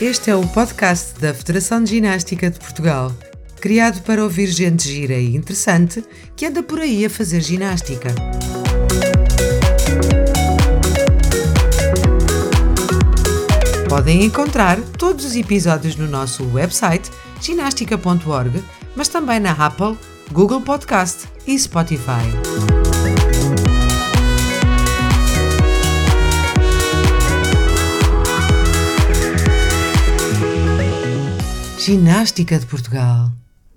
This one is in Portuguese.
Este é o podcast da Federação de Ginástica de Portugal, criado para ouvir gente gira e interessante que anda por aí a fazer ginástica. Podem encontrar todos os episódios no nosso website ginástica.org, mas também na Apple, Google Podcast e Spotify. Ginástica de Portugal.